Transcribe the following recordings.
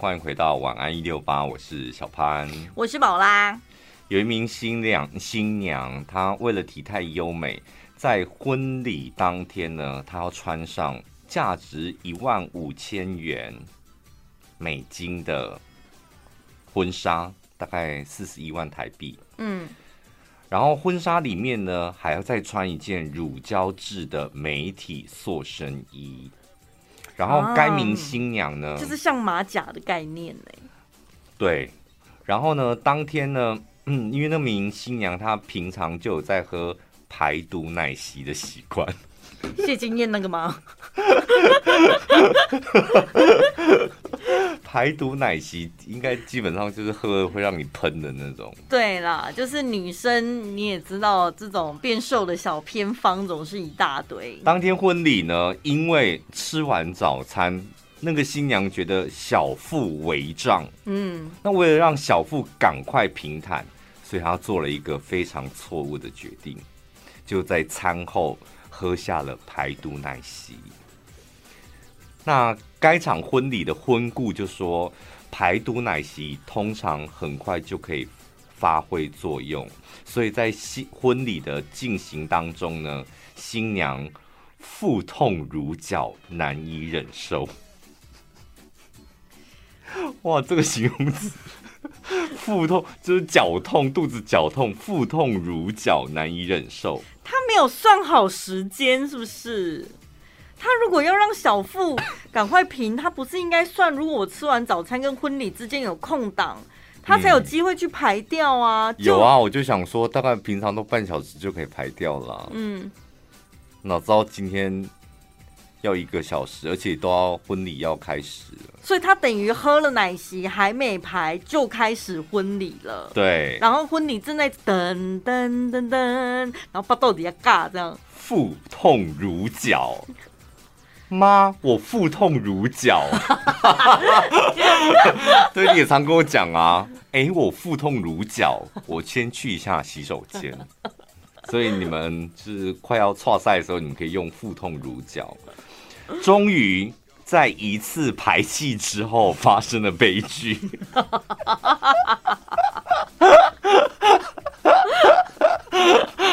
欢迎回到晚安一六八，我是小潘，我是宝拉。有一名新娘，新娘她为了体态优美，在婚礼当天呢，她要穿上价值一万五千元美金的婚纱，大概四十一万台币。嗯，然后婚纱里面呢，还要再穿一件乳胶制的美体塑身衣。然后该名新娘呢，就是像马甲的概念呢。对，然后呢，当天呢，嗯，因为那名新娘她平常就有在喝排毒奶昔的习惯。谢金燕那个吗？排毒奶昔应该基本上就是喝了会让你喷的那种。对啦，就是女生你也知道，这种变瘦的小偏方总是一大堆。当天婚礼呢，因为吃完早餐，那个新娘觉得小腹微胀，嗯，那为了让小腹赶快平坦，所以她做了一个非常错误的决定，就在餐后。喝下了排毒奶昔。那该场婚礼的婚顾就说，排毒奶昔通常很快就可以发挥作用，所以在新婚礼的进行当中呢，新娘腹痛如绞，难以忍受。哇，这个形容词，腹痛就是绞痛，肚子绞痛，腹痛如绞，难以忍受。他没有算好时间，是不是？他如果要让小腹 赶快平，他不是应该算？如果我吃完早餐跟婚礼之间有空档，他才有机会去排掉啊？有啊，我就想说，大概平常都半小时就可以排掉了。嗯，哪知道今天。要一个小时，而且都要婚礼要开始了，所以他等于喝了奶昔还没排就开始婚礼了。对，然后婚礼正在噔噔噔噔，然后把到底下尬这样。腹痛如绞，妈，我腹痛如绞。对，你也常跟我讲啊，哎、欸，我腹痛如绞，我先去一下洗手间。所以你们是快要错赛的时候，你们可以用腹痛如绞。终于在一次排气之后发生了悲剧，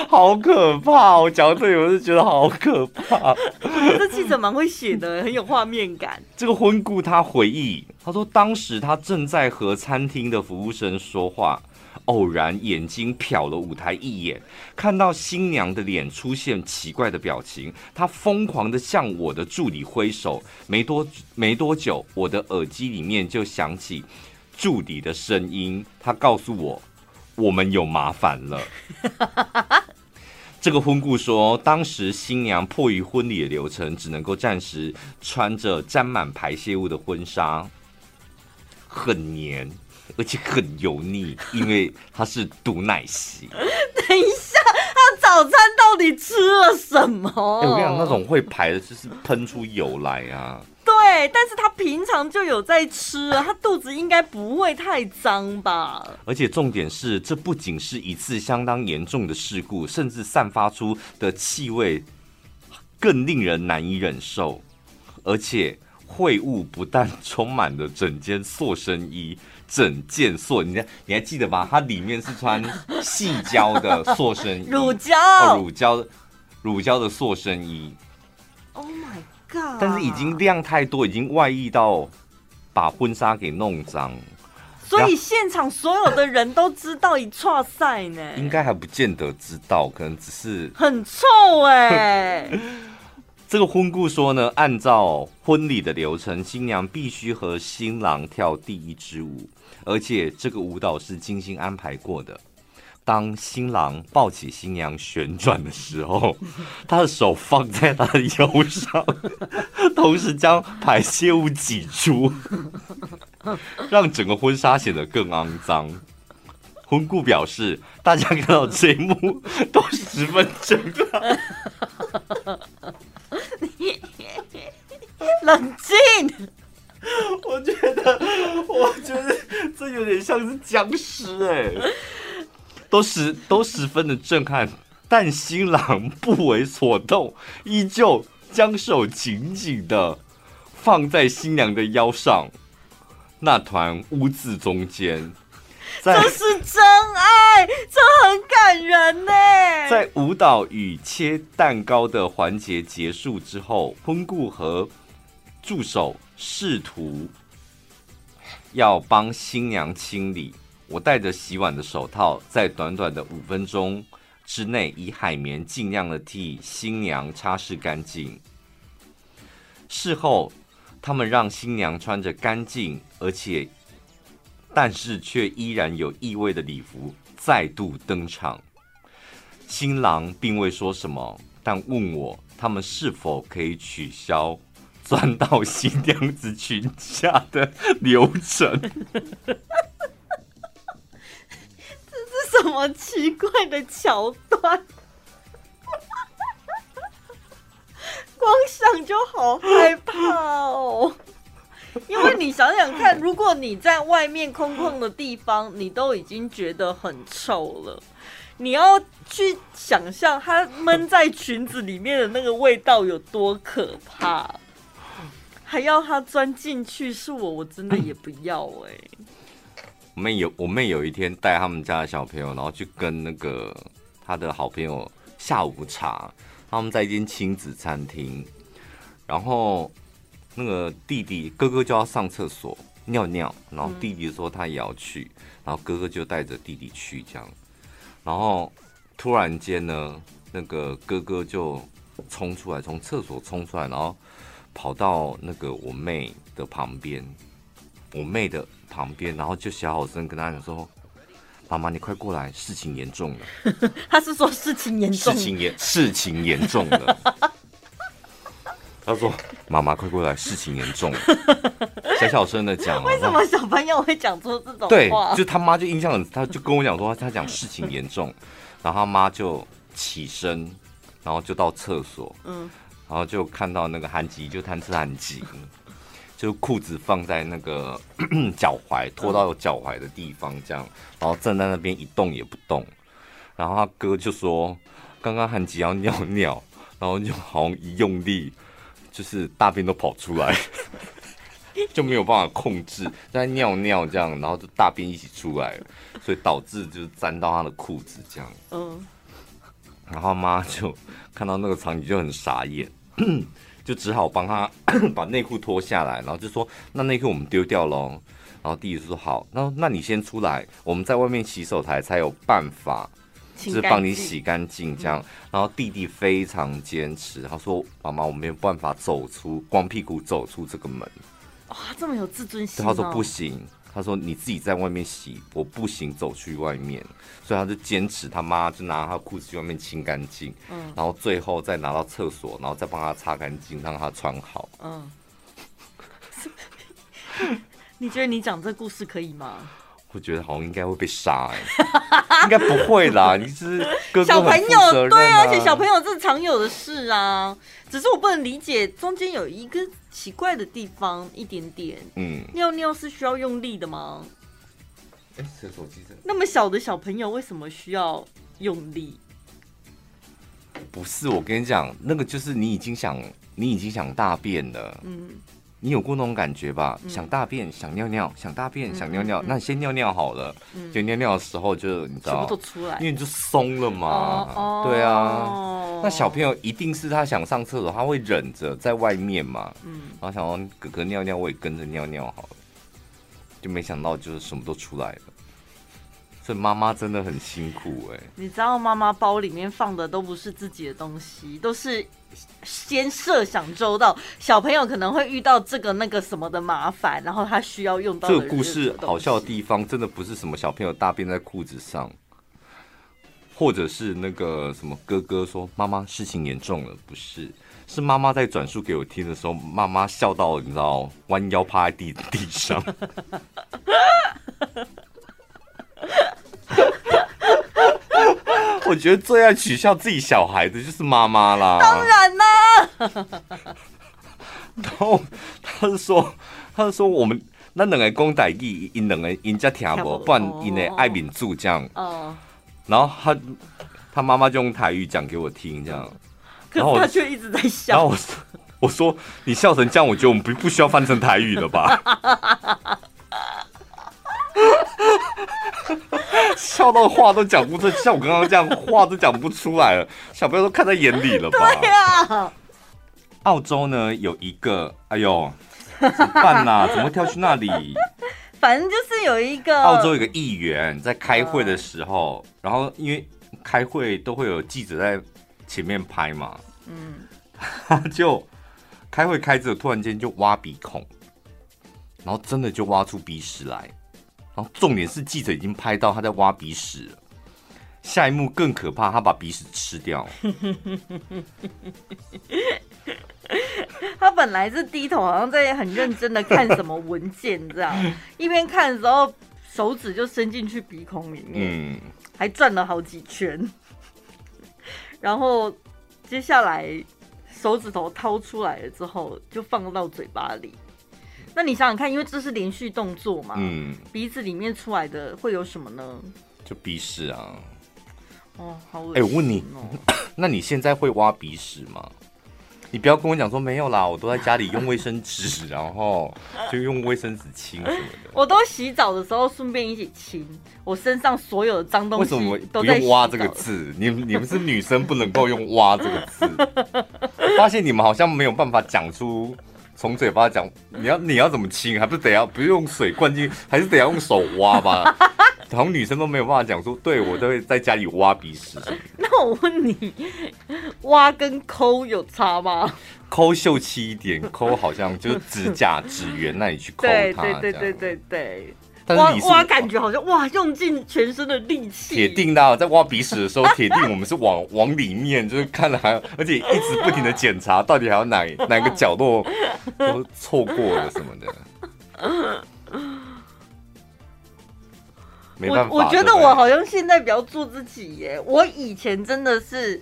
好可怕！我讲到这里我就觉得好可怕。这记者蛮会写的，很有画面感。这个婚顾他回忆，他说当时他正在和餐厅的服务生说话。偶然眼睛瞟了舞台一眼，看到新娘的脸出现奇怪的表情，他疯狂地向我的助理挥手。没多没多久，我的耳机里面就响起助理的声音，他告诉我我们有麻烦了。这个婚顾说，当时新娘迫于婚礼的流程，只能够暂时穿着沾满排泄物的婚纱，很黏。而且很油腻，因为它是毒奶昔。等一下，他早餐到底吃了什么？欸、我跟你讲，那种会排的，就是喷出油来啊。对，但是他平常就有在吃啊，他肚子应该不会太脏吧？而且重点是，这不仅是一次相当严重的事故，甚至散发出的气味更令人难以忍受，而且。秽物不但充满了整间塑身衣，整件塑，你还你还记得吧？它里面是穿细胶的塑身衣，乳胶，哦，乳胶，乳胶的塑身衣。Oh my god！但是已经量太多，已经外溢到把婚纱给弄脏。所以现场所有的人都知道一错赛呢？应该还不见得知道，可能只是很臭哎、欸。这个婚故说呢，按照婚礼的流程，新娘必须和新郎跳第一支舞，而且这个舞蹈是精心安排过的。当新郎抱起新娘旋转的时候，他的手放在他的腰上，同时将排泄物挤出，让整个婚纱显得更肮脏。婚顾表示，大家看到这一幕都十分震撼。冷静，我觉得，我觉得这有点像是僵尸哎，都十都十分的震撼，但新郎不为所动，依旧将手紧紧的放在新娘的腰上，那团污渍中间，这是真爱，这很感人呢。在舞蹈与切蛋糕的环节结束之后，婚顾和助手试图要帮新娘清理。我戴着洗碗的手套，在短短的五分钟之内，以海绵尽量的替新娘擦拭干净。事后，他们让新娘穿着干净而且，但是却依然有异味的礼服再度登场。新郎并未说什么，但问我他们是否可以取消钻到新娘子裙下的流程。这是什么奇怪的桥段？光想就好害怕哦，因为你想想看，如果你在外面空旷的地方，你都已经觉得很臭了，你要去想象它闷在裙子里面的那个味道有多可怕，还要他钻进去，是我我真的也不要哎、我妹有我妹有一天带他们家的小朋友，然后去跟那个他的好朋友下午茶。他们在一间亲子餐厅，然后那个弟弟哥哥就要上厕所尿尿，然后弟弟说他也要去，然后哥哥就带着弟弟去这样，然后突然间呢，那个哥哥就冲出来，从厕所冲出来，然后跑到那个我妹的旁边，我妹的旁边，然后就小好声跟他讲说。妈妈，你快过来，事情严重了。他是说事情严重，事情严，事情严重了。他说：“妈妈，快过来，事情严重了。”小小声的讲。为什么小朋友会讲出这种话？对，就他妈就印象很，他就跟我讲说，他讲事情严重，然后他妈就起身，然后就到厕所，嗯，然后就看到那个韩吉就贪吃韩吉。就裤子放在那个 脚踝，拖到脚踝的地方，这样，然后站在那边一动也不动。然后他哥就说：“刚刚韩吉要尿尿，然后就好像一用力，就是大便都跑出来，就没有办法控制，在尿尿这样，然后就大便一起出来，所以导致就是沾到他的裤子这样。嗯，然后妈就看到那个场景就很傻眼。”就只好帮他 把内裤脱下来，然后就说：“那内裤我们丢掉喽。”然后弟弟说：“好，那那你先出来，我们在外面洗手台才有办法，就是帮你洗干净这样。”然后弟弟非常坚持，他说：“妈妈，我没有办法走出光屁股走出这个门。”哇，这么有自尊心！他说：“不行。”他说：“你自己在外面洗，我不行，走去外面。”所以他就坚持，他妈就拿他裤子去外面清干净，嗯，然后最后再拿到厕所，然后再帮他擦干净，让他穿好。嗯，你觉得你讲这故事可以吗？我觉得好像应该会被杀，哎，应该不会啦。你是哥哥、啊、小朋友，对啊，而且小朋友这是常有的事啊。只是我不能理解中间有一个奇怪的地方，一点点。嗯，尿尿是需要用力的吗？哎，这手机那么小的小朋友为什么需要用力？不是，我跟你讲，那个就是你已经想，你已经想大便了。嗯。你有过那种感觉吧？嗯、想大便，想尿尿，想大便，想尿尿。那你先尿尿好了。嗯、就尿尿的时候，就你知道，因为你就松了嘛。哦、对啊。哦、那小朋友一定是他想上厕所，他会忍着在外面嘛。嗯。然后想说哥哥尿尿，我也跟着尿尿好了。就没想到就是什么都出来了。所以妈妈真的很辛苦哎、欸。你知道妈妈包里面放的都不是自己的东西，都是先设想周到，小朋友可能会遇到这个那个什么的麻烦，然后他需要用到。这个故事好笑的地方，真的不是什么小朋友大便在裤子上，或者是那个什么哥哥说妈妈事情严重了，不是，是妈妈在转述给我听的时候，妈妈笑到你知道弯腰趴在地地上。我觉得最爱取笑自己小孩的就是妈妈啦。当然啦。然后他是说，他是说我们那两个公仔义，因两个因家听不，不然因为爱民主这样。哦。然后他他妈妈就用台语讲给我听，这样。然后他却一直在笑。然后我说：“我说你笑成这样，我觉得我们不不需要翻成台语了吧？” 笑到话都讲不出，像我刚刚这样话都讲不出来了，小朋友都看在眼里了吧？对呀。澳洲呢有一个，哎呦，怎么办呐？怎么跳去那里？反正就是有一个澳洲有个议员在开会的时候，然后因为开会都会有记者在前面拍嘛，嗯，他 就开会开着，突然间就挖鼻孔，然后真的就挖出鼻屎来，然后重点是记者已经拍到他在挖鼻屎了，下一幕更可怕，他把鼻屎吃掉。他本来是低头，好像在很认真的看什么文件，这样一边看的时候，手指就伸进去鼻孔里面，嗯，还转了好几圈，然后接下来手指头掏出来了之后，就放到嘴巴里。那你想想看，因为这是连续动作嘛，嗯，鼻子里面出来的会有什么呢？就鼻屎啊。哦，好恶心哦。哎，我问你，那你现在会挖鼻屎吗？你不要跟我讲说没有啦，我都在家里用卫生纸，然后就用卫生纸清什么的。我都洗澡的时候顺便一起清，我身上所有的脏东西。为什么不用挖这个字？你你们是女生不能够用挖这个字。发现你们好像没有办法讲出从嘴巴讲，你要你要怎么清？还不是得要不用水灌进，还是得要用手挖吧？好像女生都没有办法讲说，对我都会在家里挖鼻屎。那我问你，挖跟抠有差吗？抠秀气一点，抠好像就是指甲、指缘那里去抠它。对对对对对对。但是你挖，挖感觉好像哇，用尽全身的力气。铁定的、啊，在挖鼻屎的时候，铁定我们是往 往里面，就是看了还，而且一直不停的检查，到底还有哪哪个角落 都错过了什么的。我我觉得我好像现在比较做自己耶。我以前真的是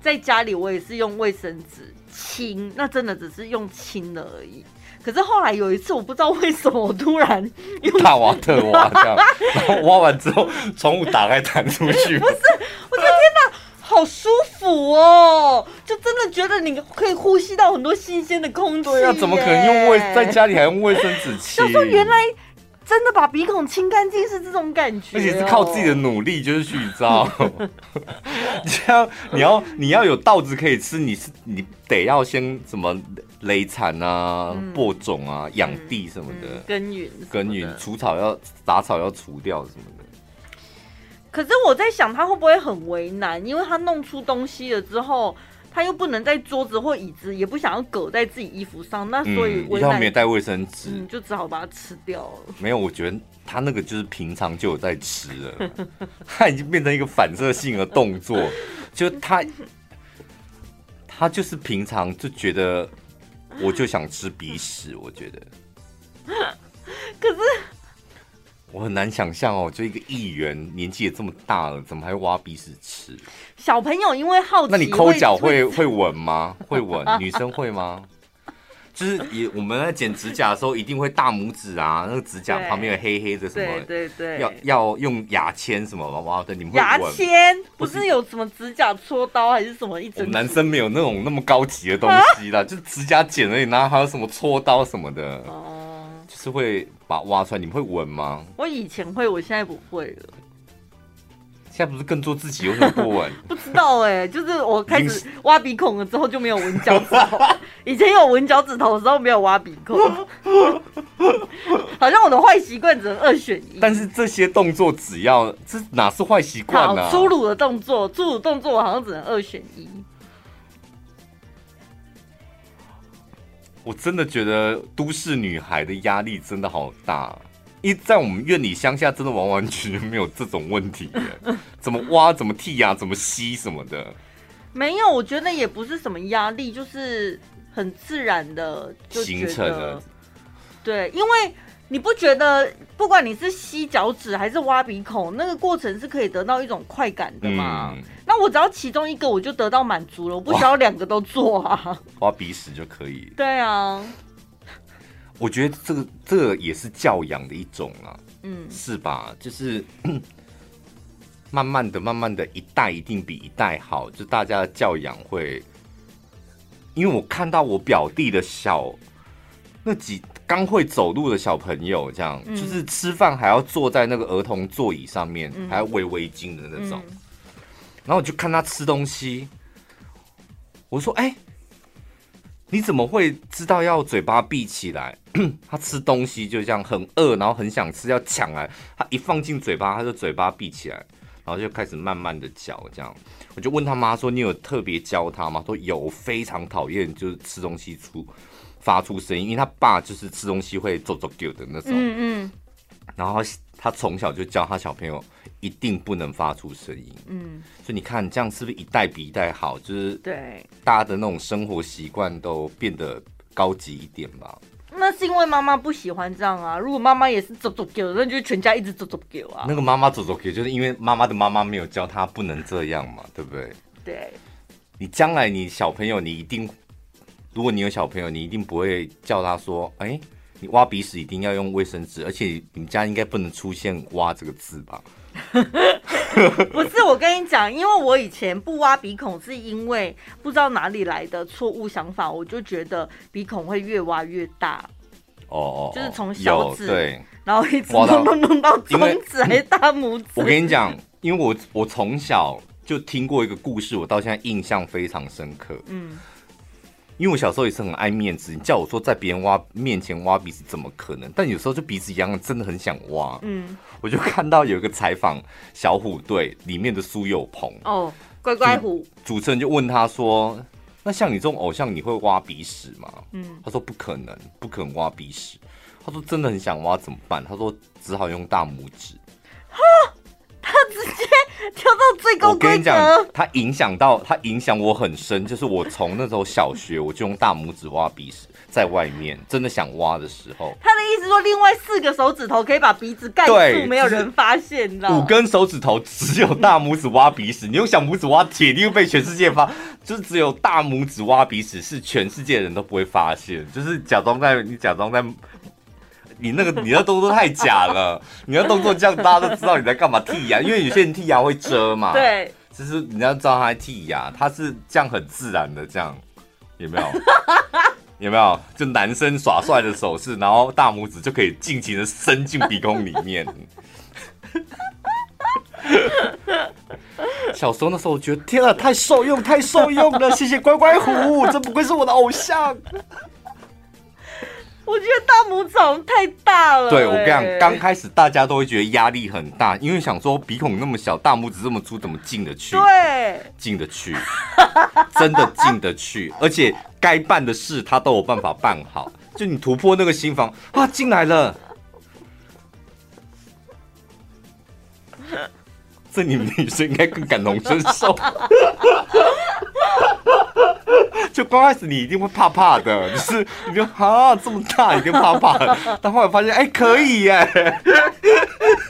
在家里，我也是用卫生纸清，那真的只是用清了而已。可是后来有一次，我不知道为什么我突然 用大挖特挖这样，然后挖完之后，窗户打开弹出去。不是，我觉得天哪，好舒服哦！就真的觉得你可以呼吸到很多新鲜的空气。对啊，怎么可能用卫在家里还用卫生纸清？就说原来。真的把鼻孔清干净是这种感觉，哦，而且是靠自己的努力，就是去你知道，这样你要你要有稻子可以吃，你是你得要先怎么垒产啊、嗯、播种啊、养地什么的，嗯、耕耘耕耘，除草要杂草要除掉什么的。可是我在想，他会不会很为难？因为他弄出东西了之后。他又不能在桌子或椅子，也不想要搁在自己衣服上，那所以他没有带卫生纸，嗯，就只好把它吃掉了。没有，我觉得他那个就是平常就有在吃了，他已经变成一个反射性的动作，就他他就是平常就觉得我就想吃鼻屎，我觉得，可是。我很难想象哦，就一个议员年纪也这么大了，怎么还会挖鼻屎吃？小朋友因为好奇，那你抠脚会会闻吗？会闻？女生会吗？就是也我们在剪指甲的时候，一定会大拇指啊，那个指甲旁边有黑黑的什么？对对对，要要用牙签什么挖的？你们会牙签不是有什么指甲搓刀还是什么一整？男生没有那种那么高级的东西啦，就指甲剪而已，然后还有什么搓刀什么的。哦。就是会把它挖出来，你们会闻吗？我以前会，我现在不会了。现在不是更做自己，有什么不闻？不知道哎、欸，就是我开始挖鼻孔了之后就没有闻脚趾头。以前有闻脚趾头的时候没有挖鼻孔，好像我的坏习惯只能二选一。但是这些动作只要这哪是坏习惯呢？粗鲁的动作，粗鲁动作我好像只能二选一。我真的觉得都市女孩的压力真的好大，因为在我们院里乡下，真的完完全全没有这种问题，怎么挖、怎么剔牙、怎么吸什么的，没有。我觉得也不是什么压力，就是很自然的就形成了。对，因为。你不觉得不管你是吸脚趾还是挖鼻孔，那个过程是可以得到一种快感的嘛？嗯、那我只要其中一个我就得到满足了，我不需要两个都做啊。挖鼻屎就可以。对啊，我觉得这个这个也是教养的一种啊，嗯，是吧？就是 慢慢的、慢慢的，一代一定比一代好，就大家的教养会。因为我看到我表弟的小那几。刚会走路的小朋友，这样、嗯、就是吃饭还要坐在那个儿童座椅上面，嗯、还要围围巾的那种。嗯、然后我就看他吃东西，我说：“哎、欸，你怎么会知道要嘴巴闭起来？” 他吃东西就这样很饿，然后很想吃，要抢来。他一放进嘴巴，他就嘴巴闭起来，然后就开始慢慢的嚼。这样，我就问他妈说：“你有特别教他吗？”说有，非常讨厌就是吃东西出。发出声音，因为他爸就是吃东西会做做丢的那种。嗯嗯。然后他从小就教他小朋友一定不能发出声音。嗯。所以你看，这样是不是一代比一代好？就是对大家的那种生活习惯都变得高级一点吧。那是因为妈妈不喜欢这样啊。如果妈妈也是做做丢，那就全家一直做做丢啊。那个妈妈做做丢，就是因为妈妈的妈妈没有教他不能这样嘛，对不对？对。你将来你小朋友，你一定。如果你有小朋友，你一定不会叫他说：“哎、欸，你挖鼻屎一定要用卫生纸，而且你们家应该不能出现‘挖’这个字吧？” 不是，我跟你讲，因为我以前不挖鼻孔，是因为不知道哪里来的错误想法，我就觉得鼻孔会越挖越大。哦哦，就是从小指对，然后一直弄弄弄到中指还是大拇指。我跟你讲，因为我我从小就听过一个故事，我到现在印象非常深刻。嗯。因为我小时候也是很爱面子，你叫我说在别人挖面前挖鼻子怎么可能？但有时候就鼻子痒了，真的很想挖。嗯，我就看到有一个采访小虎队里面的苏有朋哦，乖乖虎主，主持人就问他说：“那像你这种偶像，你会挖鼻屎吗？”嗯，他说不可能，不可能挖鼻屎。他说真的很想挖怎么办？他说只好用大拇指。接 跳到最高跟你讲，他影响到他影响我很深，就是我从那时候小学我就用大拇指挖鼻屎，在外面真的想挖的时候。他的意思说，另外四个手指头可以把鼻子盖住，没有人发现，你知道吗？五根手指头只有大拇指挖鼻屎，你用小拇指挖，铁定会被全世界发。就是只有大拇指挖鼻屎，是全世界人都不会发现，就是假装在你假装在。你那个你的动作太假了，你的动作这样大家都知道你在干嘛剔牙，因为有些人剔牙会遮嘛。对，就是你要知道他在剔牙，他是这样很自然的这样，有没有？有没有？就男生耍帅的手势，然后大拇指就可以尽情的伸进鼻孔里面。小时候那时候我觉得天啊，太受用，太受用了，谢谢乖乖虎，真不愧是我的偶像。我觉得大拇指太大了。对，我跟你讲，刚开始大家都会觉得压力很大，因为想说鼻孔那么小，大拇指这么粗，怎么进得去？对，进得去，真的进得去，而且该办的事他都有办法办好。就你突破那个心房啊，进来了。这你们女生应该更感同身受。就刚开始你一定会怕怕的，就是你就啊这么大，一定怕怕的。但后来发现，哎、欸，可以耶，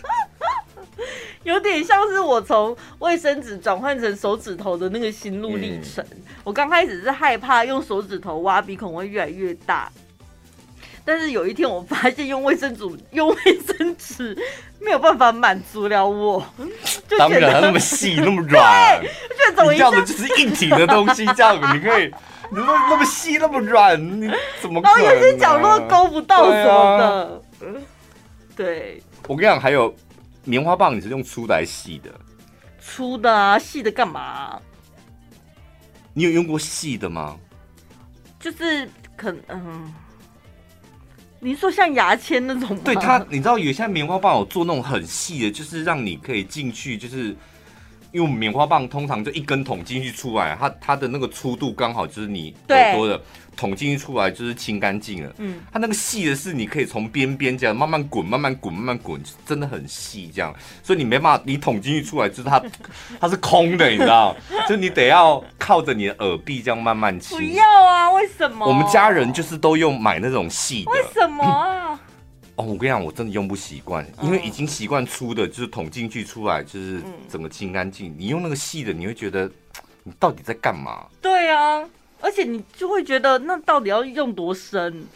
有点像是我从卫生纸转换成手指头的那个心路历程。嗯、我刚开始是害怕用手指头挖鼻孔会越来越大，但是有一天我发现用卫生纸用卫生纸没有办法满足了我，就当然那么 细那么软，这样的就是硬挺的东西，这样你可以。你那那么细那么软，你怎么？然后有些角落勾不到什么的。对，啊、对，我跟你讲，还有棉花棒，你是用粗的还是细的？粗的啊，细的干嘛？你有用过细的吗？就是可能，嗯，你说像牙签那种吗？对它，你知道有些棉花棒有做那种很细的，就是让你可以进去，就是。因为棉花棒通常就一根捅进去出来，它它的那个粗度刚好就是你耳朵的捅进去出来就是清干净了。嗯，它那个细的是你可以从边边这样慢慢滚，慢慢滚，慢慢滚，真的很细这样。所以你没办法，你捅进去出来就是它 它是空的，你知道？就你得要靠着你的耳壁这样慢慢清。不要啊？为什么？我们家人就是都用买那种细的。为什么啊？哦，我跟你讲，我真的用不习惯，因为已经习惯粗的，就是捅进去出来就是整个清干净。嗯、你用那个细的，你会觉得 你到底在干嘛？对啊，而且你就会觉得那到底要用多深？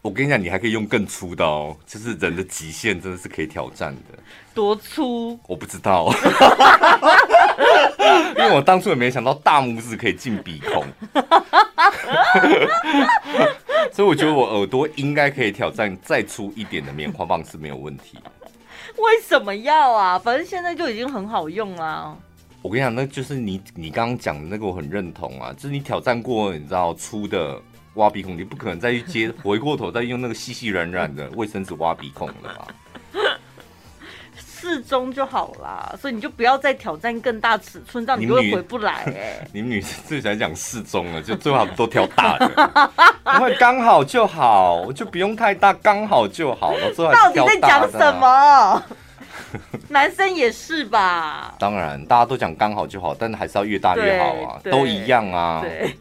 我跟你讲，你还可以用更粗的哦，就是人的极限真的是可以挑战的。多粗？我不知道，因为我当初也没想到大拇指可以进鼻孔。所以我觉得我耳朵应该可以挑战再粗一点的棉花棒是没有问题。为什么要啊？反正现在就已经很好用啦。我跟你讲，那就是你你刚刚讲的那个，我很认同啊。就是你挑战过，你知道粗的挖鼻孔，你不可能再去接回过头再用那个细细软软的卫生纸挖鼻孔了吧？适中就好啦，所以你就不要再挑战更大尺寸，这样你就会回不来哎、欸。你们女生最喜欢讲适中了，就最好都挑大的，因为刚好就好，就不用太大，刚好就好了。最好到底在讲什么？男生也是吧？当然，大家都讲刚好就好，但还是要越大越好啊，都一样啊。对，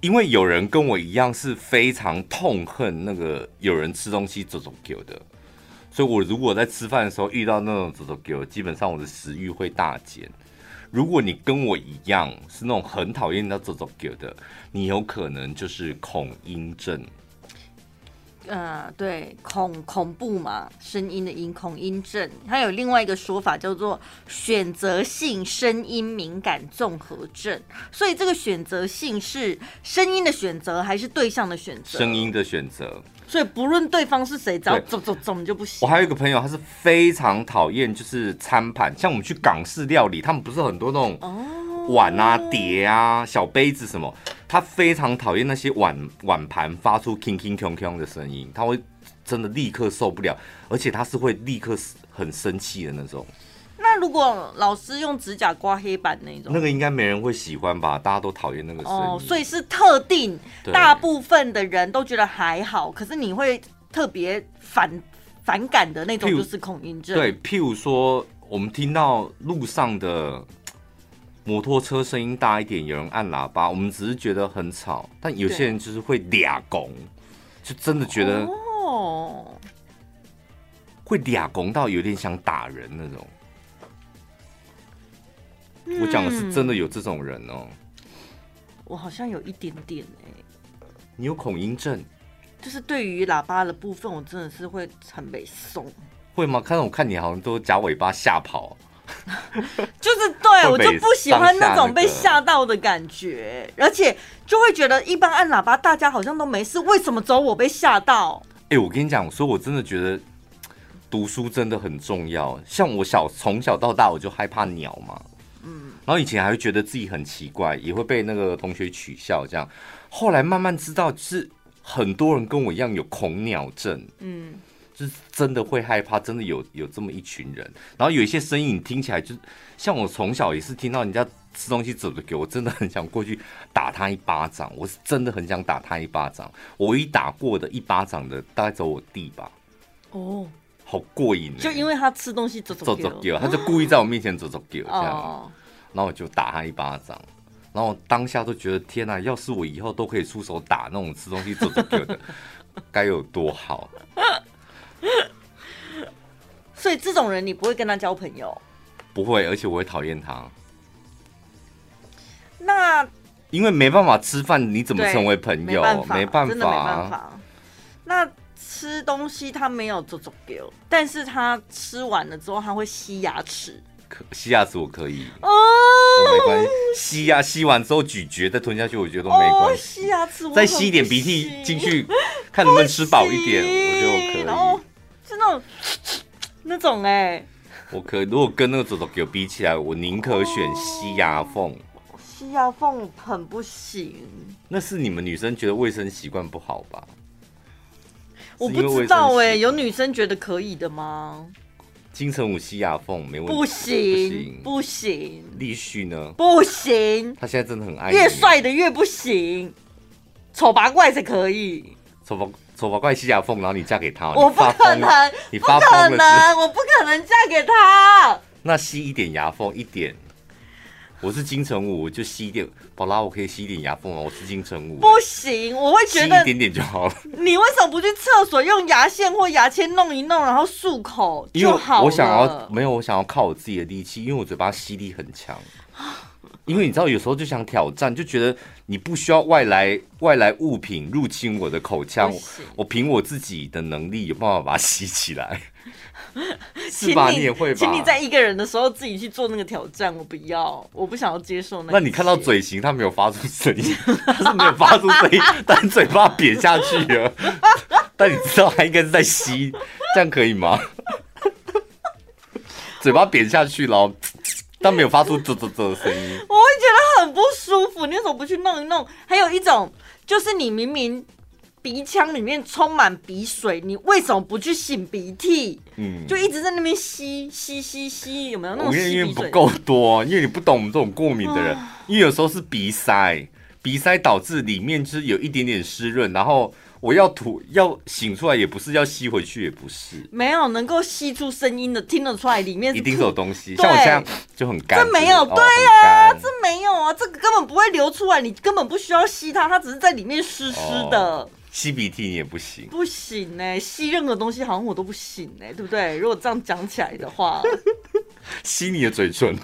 因为有人跟我一样是非常痛恨那个有人吃东西走走丢的。所以，我如果在吃饭的时候遇到那种走走丢，基本上我的食欲会大减。如果你跟我一样是那种很讨厌那走走丢的，你有可能就是恐音症。呃，对，恐恐怖嘛，声音的音，恐音症。它有另外一个说法叫做选择性声音敏感综合症。所以，这个选择性是声音的选择还是对象的选择？声音的选择。所以不论对方是谁，只要走走走你就不行。我还有一个朋友，他是非常讨厌就是餐盘，像我们去港式料理，他们不是很多那种碗啊、碟啊、小杯子什么，他非常讨厌那些碗碗盘发出 king 的声音，他会真的立刻受不了，而且他是会立刻很生气的那种。那如果老师用指甲刮黑板那种，那个应该没人会喜欢吧？大家都讨厌那个声音。哦，所以是特定大部分的人都觉得还好，可是你会特别反反感的那种，就是恐音症。对，譬如说我们听到路上的摩托车声音大一点，有人按喇叭，我们只是觉得很吵，但有些人就是会俩拱，就真的觉得哦，会俩拱到有点想打人那种。我讲的是真的有这种人哦、我好像有一点点哎、欸，你有恐音症，就是对于喇叭的部分，我真的是会很被送，会吗？看到我看你好像都夹尾巴吓跑，就是对我就不喜欢那种被吓到的感觉，而且就会觉得一般按喇叭大家好像都没事，为什么只有我被吓到？哎、欸，我跟你讲，所以我真的觉得读书真的很重要，像我小从小到大我就害怕鸟嘛。嗯然后以前还会觉得自己很奇怪，也会被那个同学取笑这样。后来慢慢知道，是很多人跟我一样有恐鸟症，嗯，就是真的会害怕，真的有有这么一群人。然后有一些声音听起来就像我从小也是听到人家吃东西走着给我，真的很想过去打他一巴掌。我是真的很想打他一巴掌。我唯一打过的一巴掌的大概走我弟吧。哦，好过瘾！就因为他吃东西走走走走，他就故意在我面前走走给我这样。然后我就打他一巴掌，然后我当下都觉得天哪！要是我以后都可以出手打那种吃东西走走的，该有多好！所以这种人你不会跟他交朋友？不会，而且我会讨厌他。那因为没办法吃饭，你怎么成为朋友？没办法，真的没办法。那吃东西他没有走走丢，但是他吃完了之后他会吸牙齿。吸牙齿我可以哦，没关系。吸呀，吸完之后咀嚼再吞下去，我觉得都没关系。吸牙齿，再吸一点鼻涕进去，看能不能吃饱一点，我觉得我可以。是那种那种哎，我可以。如果跟那个走走狗比起来，我宁可选吸牙缝。吸牙缝很不行。那是你们女生觉得卫生习惯不好吧？我不知道哎，有女生觉得可以的吗？金城武吸牙缝没问题，不行不行。立旭呢？不行。他现在真的很爱越帅的越不行，丑八怪才可以。丑八丑八怪吸牙缝，然后你嫁给他？我不可能，你发疯了，不可能，我不可能嫁给他。那吸一点牙缝一点。我是金城武，我就吸一点。宝拉，我可以吸一点牙缝吗？我是金城武，不行，我会觉得吸一点点就好了。你为什么不去厕所用牙线或牙签弄一弄，然后漱口就好了？我想要没有，我想要靠我自己的力气，因为我嘴巴吸力很强。因为你知道，有时候就想挑战，就觉得你不需要外来外来物品入侵我的口腔，我凭我自己的能力有办法把它吸起来。是吧？你也会吧？请你在一个人的时候自己去做那个挑战，我不要，我不想要接受那。那你看到嘴型，他没有发出声音，他是没有发出声音，但嘴巴扁下去了。但你知道他应该是在吸，这样可以吗？嘴巴扁下去了，但没有发出啧啧啧的声音，我会觉得很不舒服。你为什么不去弄一弄？还有一种就是你明明。鼻腔里面充满鼻水，你为什么不去擤鼻涕？嗯，就一直在那边吸吸吸吸，有没有那种？因为不够多，因为你不懂我们这种过敏的人，因为有时候是鼻塞，鼻塞导致里面就是有一点点湿润，然后我要吐要醒出来也不是，要吸回去也不是，没有能够吸出声音的，听得出来里面一定是有东西，像我这样就很干，这没有，对呀、啊，这没有啊，这个根本不会流出来，你根本不需要吸它，它只是在里面湿湿的。哦吸鼻涕你也不行，不行呢、欸。吸任何东西好像我都不行呢、欸，对不对？如果这样讲起来的话，吸你的嘴唇，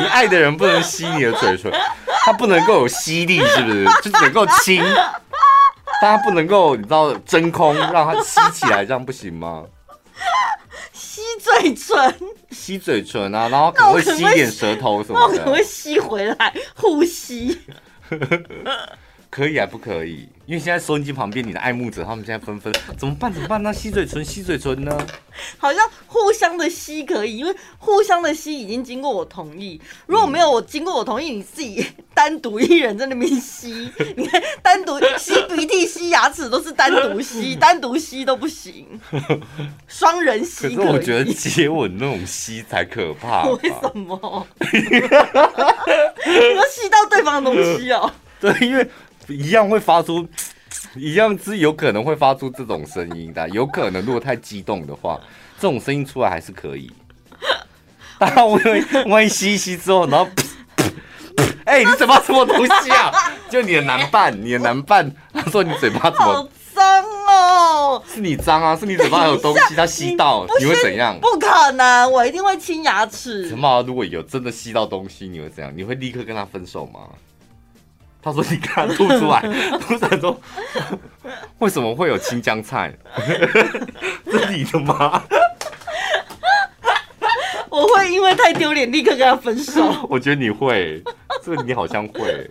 你爱的人不能吸你的嘴唇，他不能够有吸力，是不是？就只能够亲，但他不能够，你知道真空让它吸起来，这样不行吗？吸嘴唇，吸嘴唇啊，然后可能会吸一点舌头什么的，可能会吸回来呼吸。可以还，不可以？因为现在收音机旁边，你的爱慕者他们现在纷纷怎么办？怎么办？那吸嘴唇，吸嘴唇呢？好像互相的吸可以，因为互相的吸已经经过我同意。如果没有我经过我同意，你自己单独一人在那边吸，你看单独吸鼻涕、吸牙齿都是单独吸，单独吸都不行。双人吸可以，可是我觉得接吻那种吸才可怕。为什么？你要吸到对方的东西哦。对，因为。一样会发出，一样是有可能会发出这种声音的，有可能如果太激动的话，这种声音出来还是可以。当然，我以为万一吸一吸之后，然后，哎、欸，你嘴巴什么东西啊？就你的男伴，你的男伴，他说你嘴巴怎么？好脏哦！是你脏啊？是你嘴巴有东西，他吸到，你，你会怎样？不可能，我一定会清牙齿。什么？如果有真的吸到东西，你会怎样？你会立刻跟他分手吗？他说：“你看吐出来，吐出来说，为什么会有青江菜？是你的吗？”我会因为太丢脸，立刻跟他分手。我觉得你会，这个你好像会。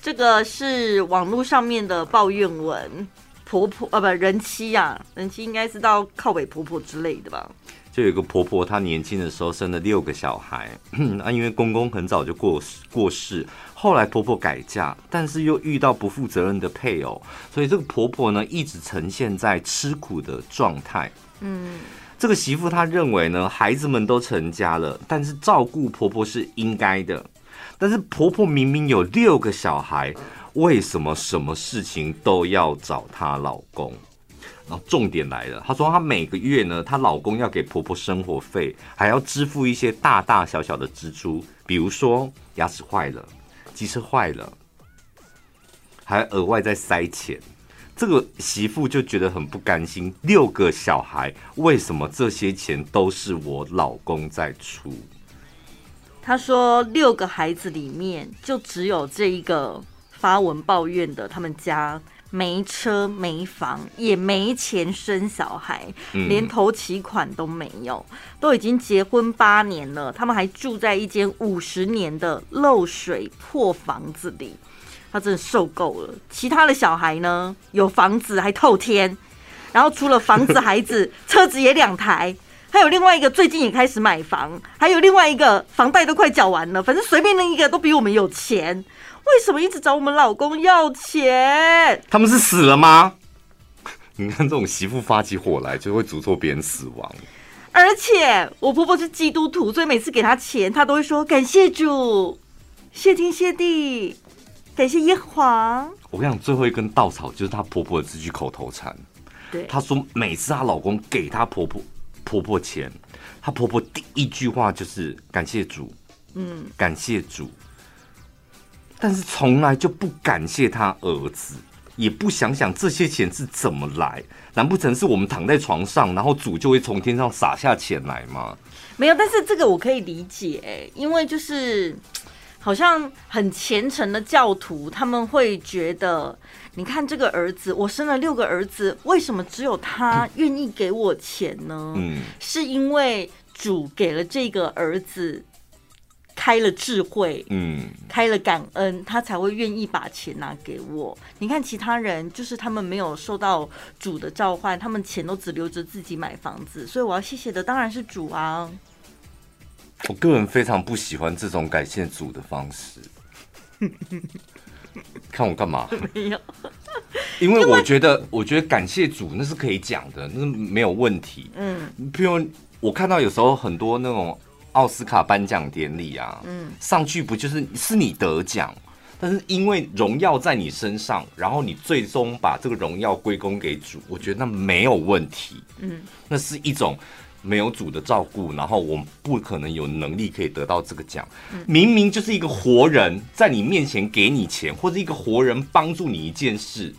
这个是网络上面的抱怨文，婆婆啊，不，人妻呀，人妻应该是到靠北婆婆之类的吧。就有一个婆婆，她年轻的时候生了六个小孩，啊，因为公公很早就过过世，后来婆婆改嫁，但是又遇到不负责任的配偶，所以这个婆婆呢一直呈现在吃苦的状态。嗯，这个媳妇她认为呢，孩子们都成家了，但是照顾婆婆是应该的，但是婆婆明明有六个小孩，为什么什么事情都要找她老公？然后重点来了，她说她每个月呢，她老公要给婆婆生活费，还要支付一些大大小小的支出，比如说牙齿坏了、机车坏了，还额外再塞钱。这个媳妇就觉得很不甘心，六个小孩为什么这些钱都是我老公在出？她说六个孩子里面就只有这一个发文抱怨的，他们家。没车没房，也没钱生小孩，连头期款都没有，都已经结婚八年了，他们还住在一间五十年的漏水破房子里，他真的受够了。其他的小孩呢，有房子还透天，然后除了房子，孩子 车子也两台，还有另外一个最近也开始买房，还有另外一个房贷都快缴完了，反正随便那一个都比我们有钱。为什么一直找我们老公要钱？他们是死了吗？你看这种媳妇发起火来就会诅咒别人死亡。而且我婆婆是基督徒，所以每次给她钱，她都会说感谢主，谢天谢地，感谢耶和华。我跟你讲，最后一根稻草就是她婆婆的这句口头禅。对，她说每次她老公给她婆婆婆婆钱，她婆婆第一句话就是感谢主，嗯，感谢主。但是从来就不感谢他儿子，也不想想这些钱是怎么来？难不成是我们躺在床上，然后主就会从天上洒下钱来吗？没有，但是这个我可以理解，因为就是。好像很虔诚的教徒，他们会觉得，你看这个儿子，我生了六个儿子，为什么只有他愿意给我钱呢？嗯，是因为主给了这个儿子。开了智慧，嗯，开了感恩，他才会愿意把钱拿给我。你看其他人，就是他们没有受到主的召唤，他们钱都只留着自己买房子，所以我要谢谢的当然是主啊。我个人非常不喜欢这种感谢主的方式。看我干嘛？没有，因为我觉得，我觉得感谢主那是可以讲的，那是没有问题。嗯，譬如我看到有时候很多那种。奥斯卡颁奖典礼啊，嗯，上去不就是是你得奖，但是因为荣耀在你身上，然后你最终把这个荣耀归功给主，我觉得那没有问题，嗯，那是一种没有主的照顾，然后我们不可能有能力可以得到这个奖，明明就是一个活人在你面前给你钱，或者一个活人帮助你一件事，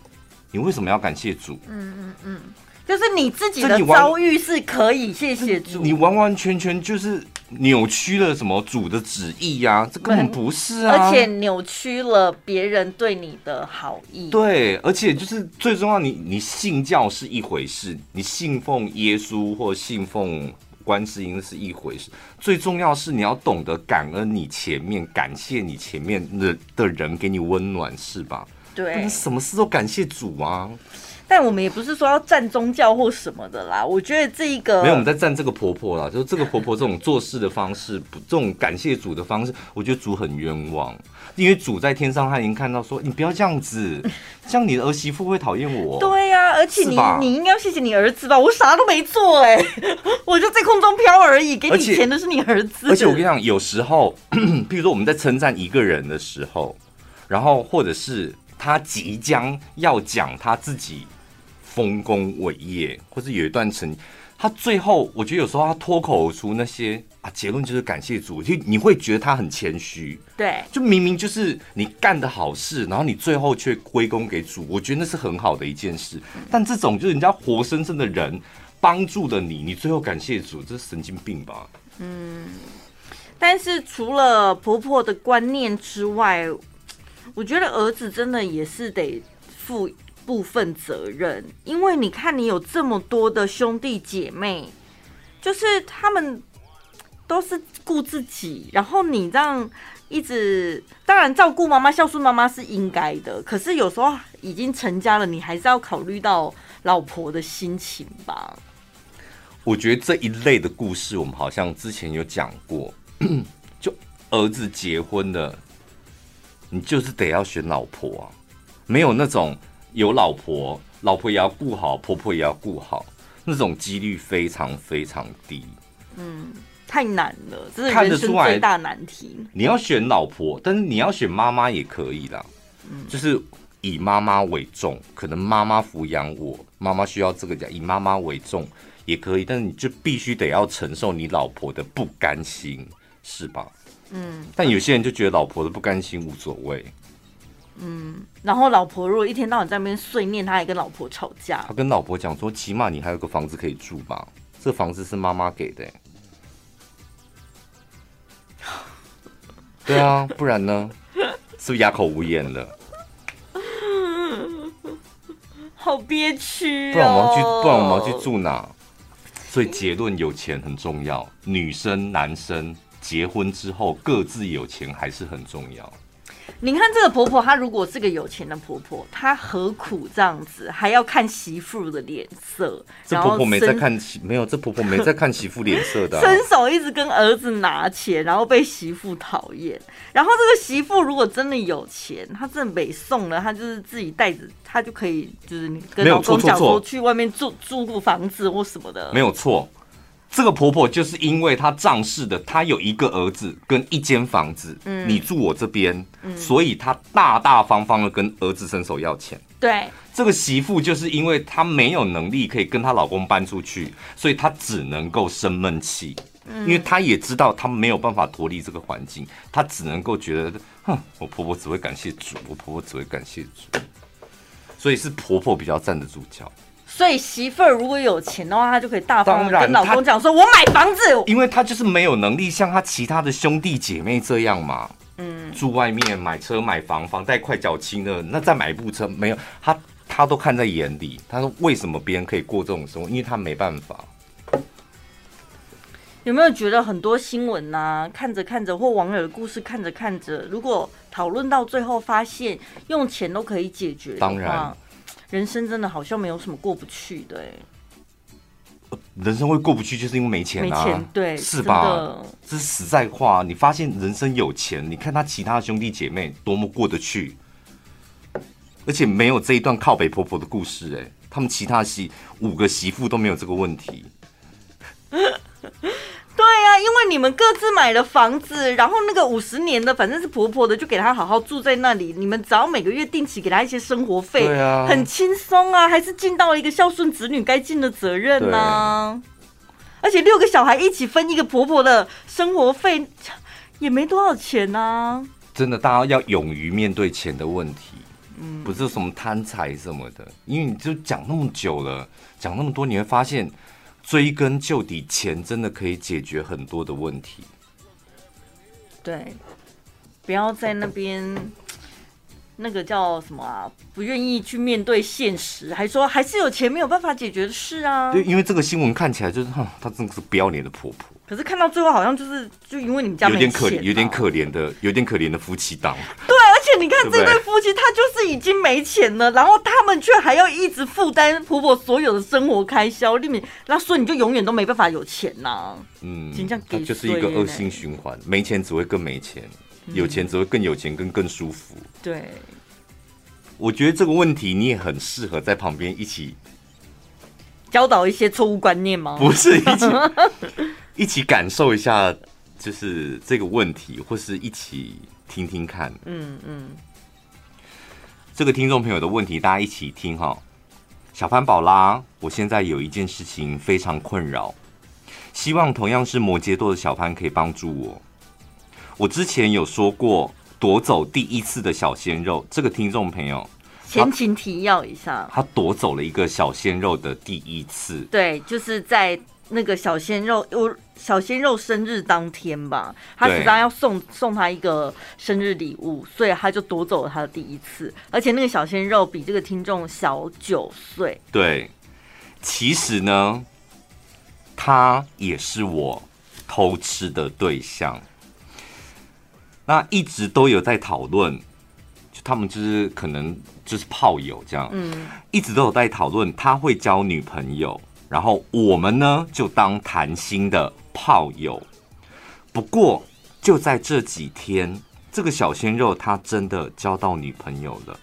你为什么要感谢主？嗯嗯嗯，就是你自己的遭遇是可以谢谢主，你完完全全就是。扭曲了什么主的旨意呀、啊？这根本不是啊！而且扭曲了别人对你的好意。对，而且就是最重要，你你信教是一回事，你信奉耶稣或信奉观世音是一回事。最重要是你要懂得感恩你前面，感谢你前面的的人给你温暖，是吧？对，什么事都感谢主啊！但我们也不是说要战宗教或什么的啦，我觉得这一个没有，我们在站这个婆婆啦，就是这个婆婆这种做事的方式，不，这种感谢主的方式，我觉得主很冤枉，因为主在天上他已经看到说，你不要这样子，这样你的儿媳妇会讨厌我。对呀、啊，而且你你应该要谢谢你儿子吧，我啥都没做哎、欸，我就在空中飘而已，给你钱的是你儿子。而且我跟你讲，有时候，譬如说我们在称赞一个人的时候，然后或者是他即将要讲他自己。丰功伟业，或者有一段成，他最后我觉得有时候他脱口而出那些啊结论就是感谢主，就你会觉得他很谦虚，对，就明明就是你干的好事，然后你最后却归功给主，我觉得那是很好的一件事。但这种就是人家活生生的人帮助了你，你最后感谢主，这是神经病吧？嗯，但是除了婆婆的观念之外，我觉得儿子真的也是得负。部分责任，因为你看，你有这么多的兄弟姐妹，就是他们都是顾自己，然后你这样一直，当然照顾妈妈、孝顺妈妈是应该的，可是有时候已经成家了，你还是要考虑到老婆的心情吧。我觉得这一类的故事，我们好像之前有讲过，就儿子结婚了，你就是得要选老婆啊，没有那种。有老婆，老婆也要顾好，婆婆也要顾好，那种几率非常非常低。嗯，太难了，这是人生最大难题。你要选老婆，但是你要选妈妈也可以啦。嗯，就是以妈妈为重，可能妈妈抚养我，妈妈需要这个家，以妈妈为重也可以，但是你就必须得要承受你老婆的不甘心，是吧？嗯，但有些人就觉得老婆的不甘心无所谓。嗯，然后老婆如果一天到晚在那边碎念，他还跟老婆吵架。他跟老婆讲说：“起码你还有个房子可以住吧？这房子是妈妈给的。”对啊，不然呢？是不是哑口无言了？好憋屈哦！不然我们要去，不然我们要去住哪？所以结论，有钱很重要。女生、男生结婚之后各自有钱还是很重要。你看这个婆婆，她如果是个有钱的婆婆，她何苦这样子，还要看媳妇的脸色？这婆婆没在看媳，没有，这婆婆没在看媳妇脸色的、啊。伸手一直跟儿子拿钱，然后被媳妇讨厌。然后这个媳妇如果真的有钱，她真的没送了，她就是自己带着，她就可以就是跟老公讲说去外面住住个房子或什么的，没有错。这个婆婆就是因为她仗势的，她有一个儿子跟一间房子，嗯，你住我这边，嗯，所以她大大方方的跟儿子伸手要钱。对，这个媳妇就是因为她没有能力可以跟她老公搬出去，所以她只能够生闷气，嗯，因为她也知道她没有办法脱离这个环境，她只能够觉得，哼，我婆婆只会感谢主，我婆婆只会感谢主，所以是婆婆比较站得住脚。所以媳妇儿如果有钱的话，她就可以大方跟老公讲说：“我买房子。”因为她就是没有能力像她其他的兄弟姐妹这样嘛。嗯，住外面买车买房，房贷快缴清了，那再买一部车没有？他他都看在眼里。他说为什么别人可以过这种生活？因为他没办法。有没有觉得很多新闻呐、啊，看着看着或网友的故事看着看着，如果讨论到最后发现用钱都可以解决，当然，人生真的好像没有什么过不去的。人生会过不去，就是因为没钱啊，没钱，对，是吧？这是实在话。你发现人生有钱，你看他其他兄弟姐妹多么过得去，而且没有这一段靠北婆婆的故事，哎，他们其他媳五个媳妇都没有这个问题。对呀、啊，因为你们各自买了房子，然后那个五十年的反正是婆婆的，就给她好好住在那里。你们只要每个月定期给她一些生活费，对啊，很轻松啊，还是尽到了一个孝顺子女该尽的责任呢、啊。而且六个小孩一起分一个婆婆的生活费，也没多少钱呢、啊。真的，大家要勇于面对钱的问题，嗯，不是什么贪财什么的，因为你就讲那么久了，讲那么多，你会发现。追根究底，钱真的可以解决很多的问题。对，不要在那边 那个叫什么啊？不愿意去面对现实，还说还是有钱没有办法解决的事啊？对，因为这个新闻看起来就是，哈，她真的是不要脸的婆婆。可是看到最后，好像就是就因为你们家有点可怜，有点可怜的，有点可怜的夫妻档。对，而且你看这对夫妻，他就是已经没钱了，然后他们却还要一直负担婆婆所有的生活开销，里面那所以你就永远都没办法有钱呐、啊。嗯，这样就是一个恶性循环，没钱只会更没钱，有钱只会更有钱，更更舒服。对，我觉得这个问题你也很适合在旁边一起教导一些错误观念吗？不是一起。一起感受一下，就是这个问题，或是一起听听看。嗯嗯，这个听众朋友的问题，大家一起听哈。小潘宝拉，我现在有一件事情非常困扰，希望同样是摩羯座的小潘可以帮助我。我之前有说过夺走第一次的小鲜肉，这个听众朋友，前情提要一下，他夺走了一个小鲜肉的第一次。对，就是在。那个小鲜肉，我小鲜肉生日当天吧，他实际上要送送他一个生日礼物，所以他就夺走了他的第一次，而且那个小鲜肉比这个听众小九岁。对，其实呢，他也是我偷吃的对象。那一直都有在讨论，就他们就是可能就是炮友这样，嗯，一直都有在讨论他会交女朋友。然后我们呢，就当谈心的炮友。不过就在这几天，这个小鲜肉他真的交到女朋友了。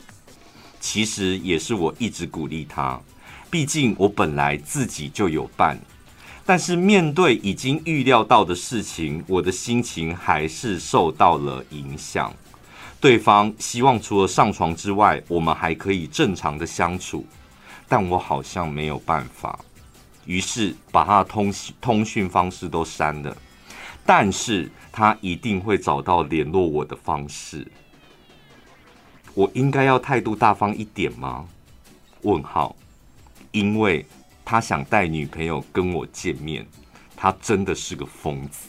其实也是我一直鼓励他，毕竟我本来自己就有伴。但是面对已经预料到的事情，我的心情还是受到了影响。对方希望除了上床之外，我们还可以正常的相处，但我好像没有办法。于是把他的通讯通讯方式都删了，但是他一定会找到联络我的方式。我应该要态度大方一点吗？问号，因为他想带女朋友跟我见面，他真的是个疯子。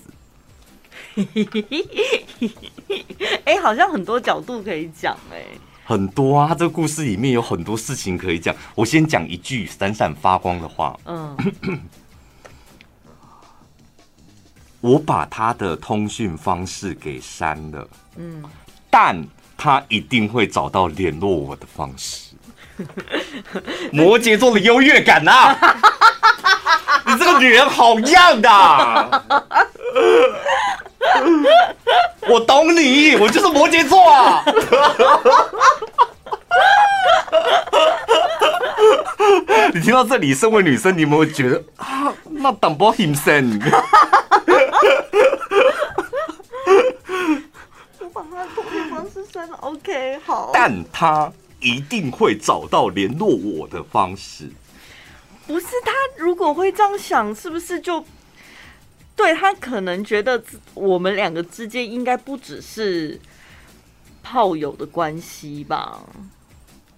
哎、欸，好像很多角度可以讲哎、欸。很多啊，他这个故事里面有很多事情可以讲。我先讲一句闪闪发光的话。嗯，我把他的通讯方式给删了。嗯，但他一定会找到联络我的方式。摩羯座的优越感啊！你这个女人好样的！我懂你，我就是摩羯座啊！你听到这里，身为女生，你有没有觉得啊？那淡薄心酸。我把他的通讯方式删了，OK，好。但他一定会找到联络我的方式。不是他，如果会这样想，是不是就？对，他可能觉得我们两个之间应该不只是炮友的关系吧？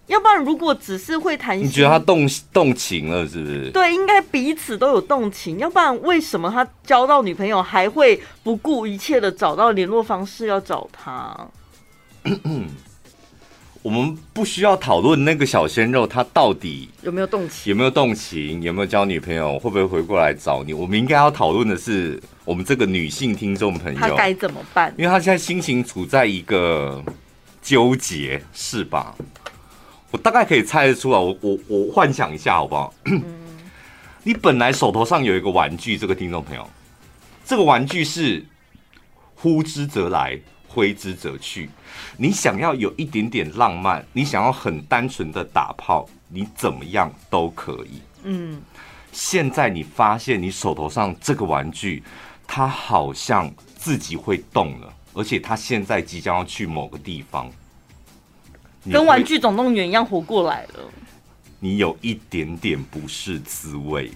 要不然如果只是会谈心，你觉得他动动情了是不是？对，应该彼此都有动情，要不然为什么他交到女朋友还会不顾一切的找到联络方式要找他？我们不需要讨论那个小鲜肉他到底有没有动情，有没有动情，有没有交女朋友，会不会回过来找你？我们应该要讨论的是我们这个女性听众朋友，他该怎么办？因为他现在心情处在一个纠结，是吧？我大概可以猜得出来，我我我幻想一下好不好？嗯、你本来手头上有一个玩具，这个听众朋友，这个玩具是呼之则来。挥之则去，你想要有一点点浪漫，你想要很单纯的打炮，你怎么样都可以。嗯，现在你发现你手头上这个玩具，它好像自己会动了，而且它现在即将要去某个地方，跟玩具总动员一样活过来了。你有一点点不是滋味。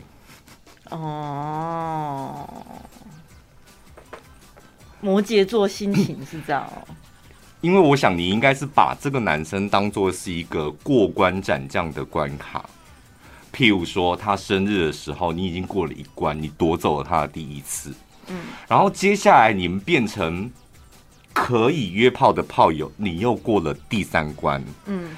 哦。摩羯座心情是这样哦，因为我想你应该是把这个男生当做是一个过关斩将的关卡，譬如说他生日的时候，你已经过了一关，你夺走了他的第一次，嗯，然后接下来你们变成可以约炮的炮友，你又过了第三关，嗯。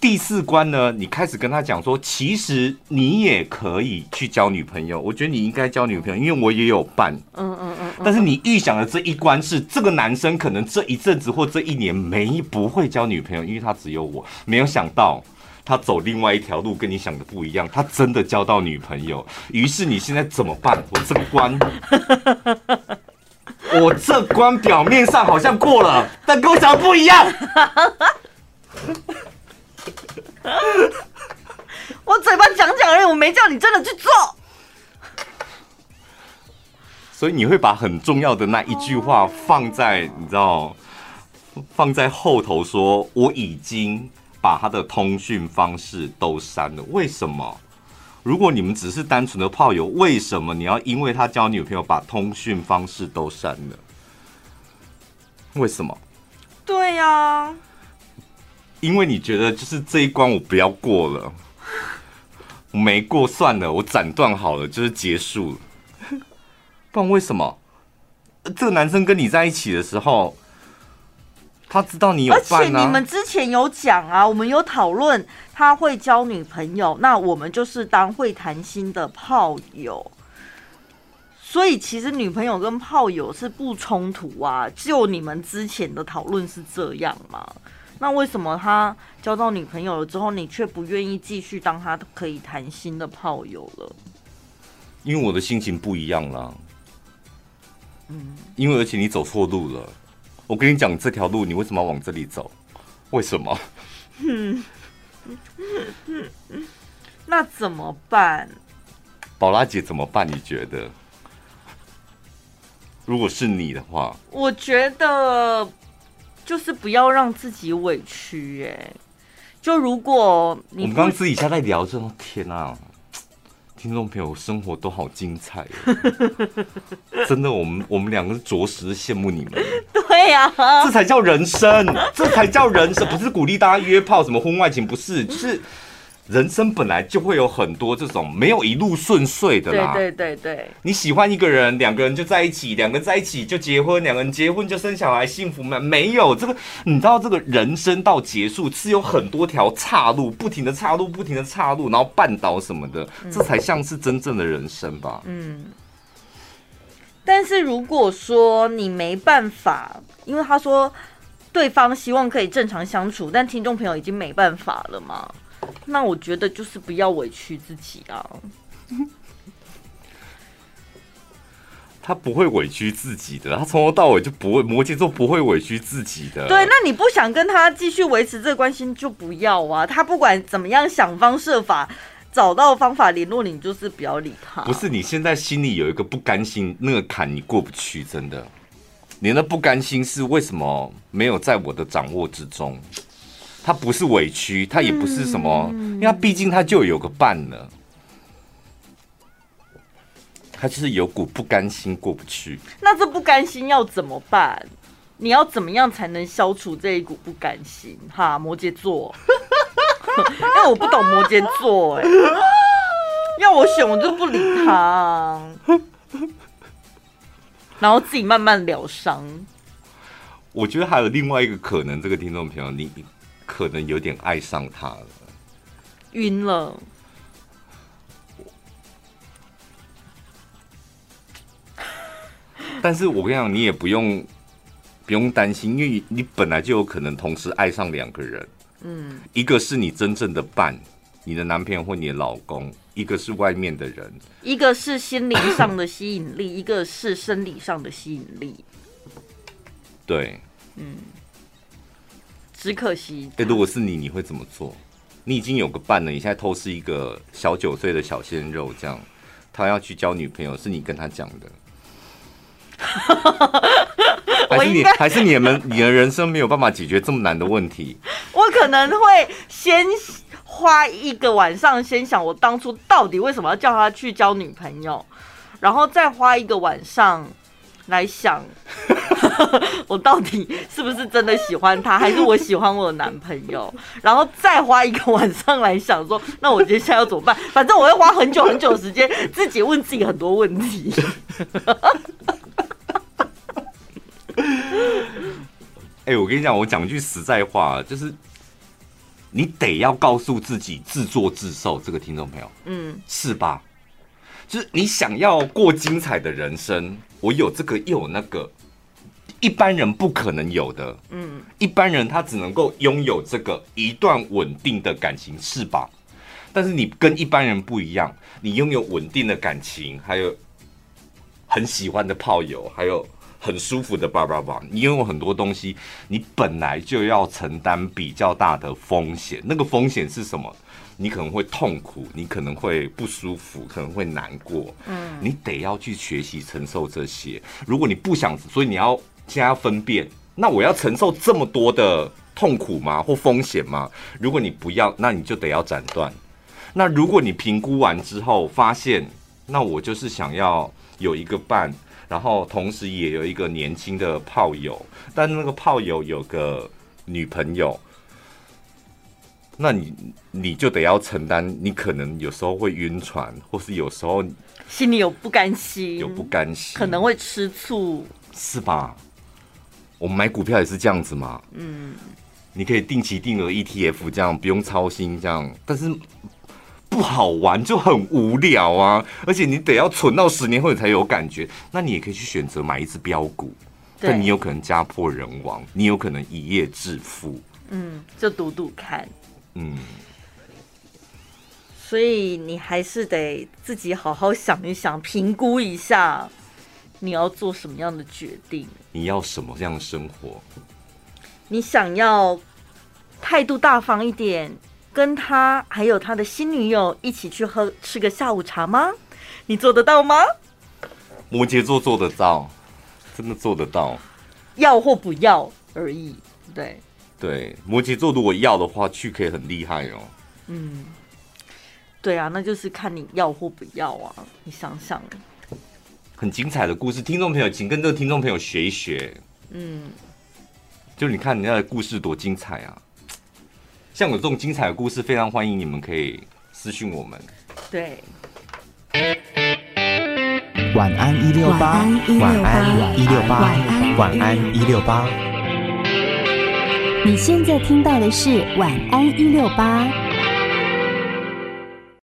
第四关呢，你开始跟他讲说，其实你也可以去交女朋友。我觉得你应该交女朋友，因为我也有伴。嗯嗯嗯。但是你预想的这一关是，这个男生可能这一阵子或这一年没不会交女朋友，因为他只有我。没有想到他走另外一条路，跟你想的不一样，他真的交到女朋友。于是你现在怎么办？我这个关，我这关表面上好像过了，但跟我想的不一样。我嘴巴讲讲而已，我没叫你真的去做。所以你会把很重要的那一句话放在你知道，放在后头说我已经把他的通讯方式都删了。为什么？如果你们只是单纯的炮友，为什么你要因为他交女朋友把通讯方式都删了？为什么？对呀。因为你觉得就是这一关我不要过了，我没过算了，我斩断好了，就是结束了。不然为什么？这个男生跟你在一起的时候，他知道你有。而且你们之前有讲啊，我们有讨论他会交女朋友，那我们就是当会谈心的炮友。所以其实女朋友跟炮友是不冲突啊，就你们之前的讨论是这样吗？那为什么他交到女朋友了之后，你却不愿意继续当他可以谈心的炮友了？因为我的心情不一样啦。嗯，因为而且你走错路了。我跟你讲这条路，你为什么要往这里走？为什么？嗯，那怎么办？宝拉姐怎么办？你觉得？如果是你的话，我觉得。就是不要让自己委屈哎，就如果你我们刚刚私底下在聊这种天啊，听众朋友生活都好精彩，真的，我们我们两个是着实羡慕你们。对呀，这才叫人生，这才叫人生，不是鼓励大家约炮什么婚外情，不是，就是。人生本来就会有很多这种没有一路顺遂的啦。对对对对，你喜欢一个人，两个人就在一起，两个人在一起就结婚，两个人结婚就生小孩，幸福吗？没有这个，你知道这个人生到结束是有很多条岔路，不停的岔路，不停的岔路，然后绊倒什么的，这才像是真正的人生吧。嗯。但是如果说你没办法，因为他说对方希望可以正常相处，但听众朋友已经没办法了嘛。那我觉得就是不要委屈自己啊。他不会委屈自己的，他从头到尾就不会，摩羯座不会委屈自己的。对，那你不想跟他继续维持这个关系，就不要啊。他不管怎么样，想方设法找到方法联络你，就是不要理他。不是，你现在心里有一个不甘心，那个坎你过不去，真的。你那不甘心是为什么没有在我的掌握之中？他不是委屈，他也不是什么，嗯、因为他毕竟他就有个伴了，他就是有股不甘心过不去。那这不甘心要怎么办？你要怎么样才能消除这一股不甘心？哈，摩羯座，因 为我不懂摩羯座，哎，要我选我就不理他啊，然后自己慢慢疗伤。我觉得还有另外一个可能，这个听众朋友，你可能有点爱上他了，晕了。但是我跟你讲，你也不用不用担心，因为你本来就有可能同时爱上两个人。嗯，一个是你真正的伴，你的男朋友或你的老公；一个是外面的人，一个是心灵上的吸引力，一个是生理上的吸引力。对，嗯，只可惜。哎，如果是你，你会怎么做？你已经有个伴了，你现在偷吃一个小九岁的小鲜肉，这样他要去交女朋友，是你跟他讲的。还是你，还是你们，你的人生没有办法解决这么难的问题。我可能会先花一个晚上，先想我当初到底为什么要叫他去交女朋友，然后再花一个晚上来想，我到底是不是真的喜欢他，还是我喜欢我的男朋友，然后再花一个晚上来想说，那我接下来要怎么办？反正我会花很久很久的时间，自己问自己很多问题。哎、我跟你讲，我讲句实在话，就是你得要告诉自己自作自受。这个听众朋友，嗯，是吧？就是你想要过精彩的人生，我有这个又有那个，一般人不可能有的。嗯，一般人他只能够拥有这个一段稳定的感情，是吧？但是你跟一般人不一样，你拥有稳定的感情，还有很喜欢的炮友，还有。很舒服的叭叭叭，你拥有很多东西，你本来就要承担比较大的风险。那个风险是什么？你可能会痛苦，你可能会不舒服，可能会难过。嗯，你得要去学习承受这些。如果你不想，所以你要现在要分辨，那我要承受这么多的痛苦吗？或风险吗？如果你不要，那你就得要斩断。那如果你评估完之后发现，那我就是想要有一个伴。然后同时也有一个年轻的炮友，但那个炮友有个女朋友，那你你就得要承担，你可能有时候会晕船，或是有时候心里有不甘心，有不甘心，可能会吃醋，是吧？我们买股票也是这样子嘛，嗯，你可以定期定额 ETF 这样不用操心这样，但是。不好玩就很无聊啊，而且你得要存到十年后你才有感觉。那你也可以去选择买一只标股，对但你有可能家破人亡，你有可能一夜致富。嗯，就赌赌看。嗯，所以你还是得自己好好想一想，评估一下你要做什么样的决定。你要什么样的生活？你想要态度大方一点。跟他还有他的新女友一起去喝吃个下午茶吗？你做得到吗？摩羯座做得到，真的做得到。要或不要而已。对对，摩羯座如果要的话，去可以很厉害哦。嗯，对啊，那就是看你要或不要啊。你想想，很精彩的故事，听众朋友，请跟这个听众朋友学一学。嗯，就你看人家的故事多精彩啊！像我这种精彩的故事，非常欢迎你们可以私讯我们。对，晚安一六八，晚安一六八，晚安一六八。你现在听到的是晚安一六八。